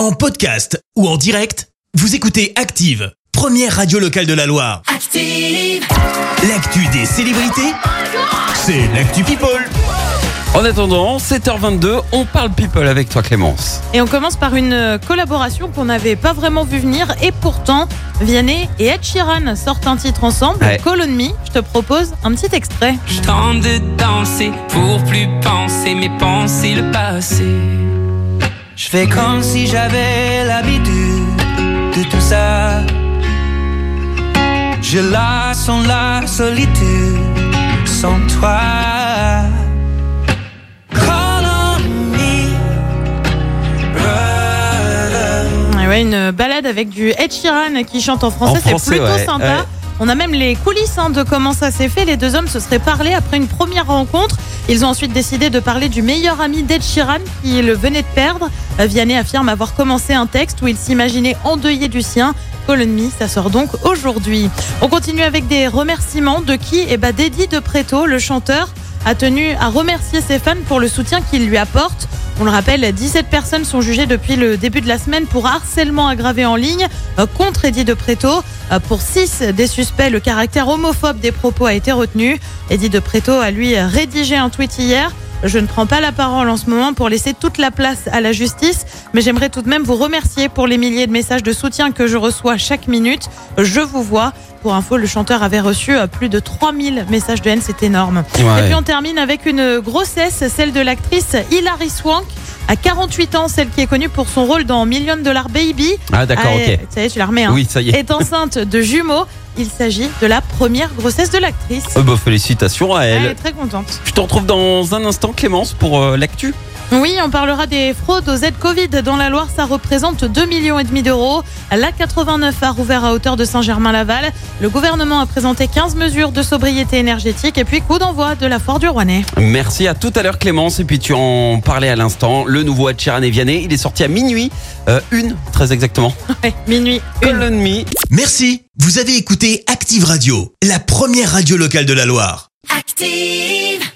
En podcast ou en direct, vous écoutez Active, première radio locale de la Loire. Active. L'actu des célébrités, c'est l'actu People. En attendant, 7h22, on parle people avec toi Clémence. Et on commence par une euh, collaboration qu'on n'avait pas vraiment vu venir et pourtant Vianney et Ed Sheeran sortent un titre ensemble, Ouais. Call on Me. Je te propose un petit extrait. Je tente de danser pour plus penser, mais penser le passé. Je fais comme si j'avais l'habitude de tout ça. Je la sens la solitude sans toi. Ouais, une balade avec du Ed Sheeran qui chante en français, En français, c'est plutôt ouais, sympa. ouais. On a même les coulisses hein, de comment ça s'est fait. Les deux hommes se seraient parlé après une première rencontre. Ils ont ensuite décidé de parler du meilleur ami d'Ed Sheeran qui le venait de perdre. Vianney affirme avoir commencé un texte où il s'imaginait endeuillé du sien. Call on Me, ça sort donc aujourd'hui. On continue avec des remerciements de qui? Eh ben, de Preto, le chanteur, a tenu à remercier ses fans pour le soutien qu'il lui apporte. On le rappelle, 17 personnes sont jugées depuis le début de la semaine pour harcèlement aggravé en ligne euh, contre Eddie de Preto. Euh, Pour 6 des suspects, le caractère homophobe des propos a été retenu. Eddie de Preto a lui rédigé un tweet hier. Je ne prends pas la parole en ce moment pour laisser toute la place à la justice, mais j'aimerais tout de même vous remercier pour les milliers de messages de soutien que je reçois chaque minute. Je vous vois. Pour info, le chanteur avait reçu euh, plus de 3000 messages de haine, c'est énorme. Ouais. Et puis on termine avec une grossesse, celle de l'actrice Hilary Swank. À 48 ans, celle qui est connue pour son rôle dans Million Dollar Baby. Ah d'accord, Ah, ok. Ça y est, tu la remets. Hein. Oui, ça y est. Est enceinte de jumeaux. Il s'agit de la première grossesse de l'actrice. Euh, bah, félicitations à Elle est elle. très contente. Je te retrouve dans un instant Clémence pour euh, l'actu. Oui, on parlera des fraudes aux aides Covid. Dans la Loire, ça représente 2 millions et demi d'euros. La 89 a rouvert à hauteur de Saint-Germain-Laval. Le gouvernement a présenté 15 mesures de sobriété énergétique et puis coup d'envoi de la foire du Rouennais. Merci à tout à l'heure Clémence et puis tu en parlais à l'instant, le nouveau Sheeran et Vianney, il est sorti à minuit, euh, une très exactement. Ouais, minuit, une. On me. Merci, vous avez écouté Active Radio, la première radio locale de la Loire. Active.